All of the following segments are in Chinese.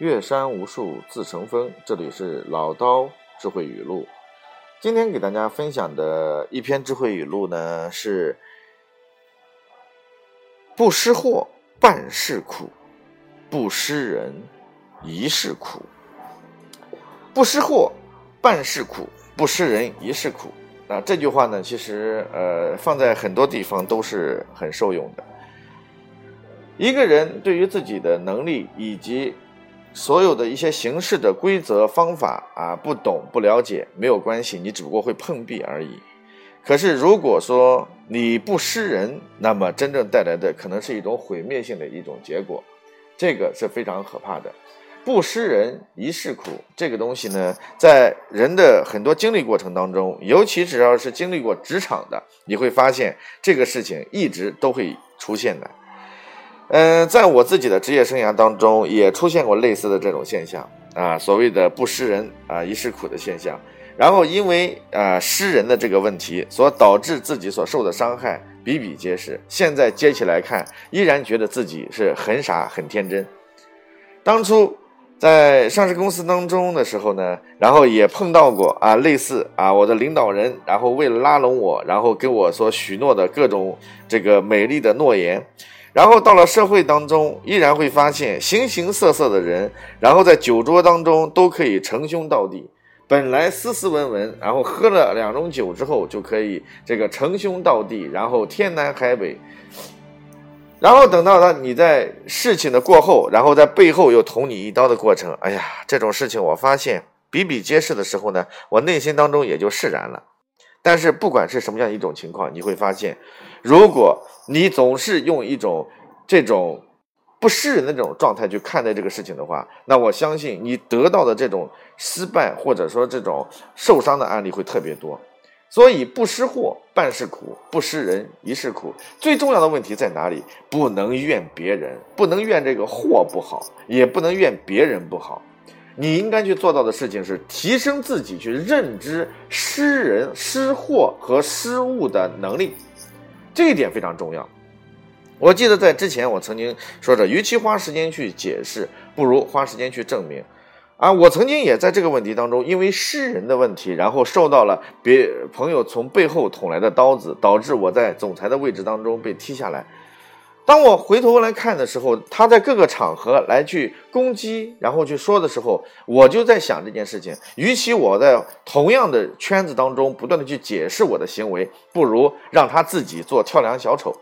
岳山无数自成峰。这里是老刀智慧语录。今天给大家分享的一篇智慧语录呢，是不识货半世苦，不识人一世苦。不识货半世苦，不识人一世苦。啊这句话呢，其实呃，放在很多地方都是很受用的。一个人对于自己的能力以及所有的一些形式的规则方法啊，不懂不了解没有关系，你只不过会碰壁而已。可是如果说你不识人，那么真正带来的可能是一种毁灭性的一种结果，这个是非常可怕的。不识人一世苦，这个东西呢，在人的很多经历过程当中，尤其只要是经历过职场的，你会发现这个事情一直都会出现的。嗯，在我自己的职业生涯当中，也出现过类似的这种现象啊，所谓的不识人啊一世苦的现象。然后因为啊识人的这个问题，所导致自己所受的伤害比比皆是。现在接起来看，依然觉得自己是很傻很天真。当初在上市公司当中的时候呢，然后也碰到过啊类似啊我的领导人，然后为了拉拢我，然后给我所许诺的各种这个美丽的诺言。然后到了社会当中，依然会发现形形色色的人，然后在酒桌当中都可以称兄道弟。本来斯斯文文，然后喝了两盅酒之后就可以这个称兄道弟，然后天南海北。然后等到他你在事情的过后，然后在背后又捅你一刀的过程，哎呀，这种事情我发现比比皆是的时候呢，我内心当中也就释然了。但是不管是什么样一种情况，你会发现，如果你总是用一种这种不识人的这种状态去看待这个事情的话，那我相信你得到的这种失败或者说这种受伤的案例会特别多。所以不识货半是苦，不识人一世苦。最重要的问题在哪里？不能怨别人，不能怨这个货不好，也不能怨别人不好。你应该去做到的事情是提升自己去认知失人、失货和失物的能力，这一点非常重要。我记得在之前我曾经说着，与其花时间去解释，不如花时间去证明。啊，我曾经也在这个问题当中，因为诗人的问题，然后受到了别朋友从背后捅来的刀子，导致我在总裁的位置当中被踢下来。当我回头来看的时候，他在各个场合来去攻击，然后去说的时候，我就在想这件事情。与其我在同样的圈子当中不断的去解释我的行为，不如让他自己做跳梁小丑。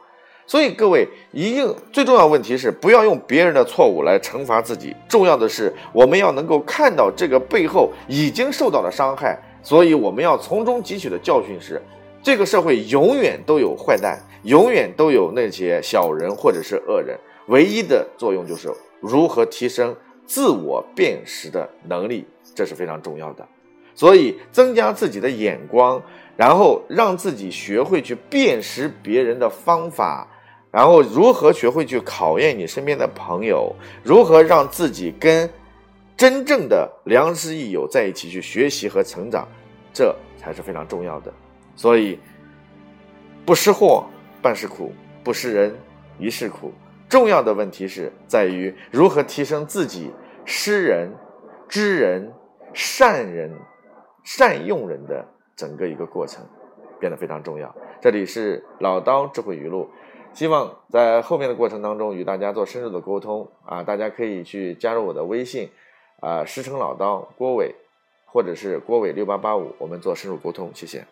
所以各位，一定最重要的问题是不要用别人的错误来惩罚自己。重要的是我们要能够看到这个背后已经受到了伤害，所以我们要从中汲取的教训是。这个社会永远都有坏蛋，永远都有那些小人或者是恶人。唯一的作用就是如何提升自我辨识的能力，这是非常重要的。所以，增加自己的眼光，然后让自己学会去辨识别人的方法，然后如何学会去考验你身边的朋友，如何让自己跟真正的良师益友在一起去学习和成长，这才是非常重要的。所以，不识货半是苦，不识人一世苦。重要的问题是在于如何提升自己识人、知人、善人、善用人的整个一个过程，变得非常重要。这里是老刀智慧语录，希望在后面的过程当中与大家做深入的沟通啊！大家可以去加入我的微信啊，石城老刀郭伟，或者是郭伟六八八五，我们做深入沟通，谢谢。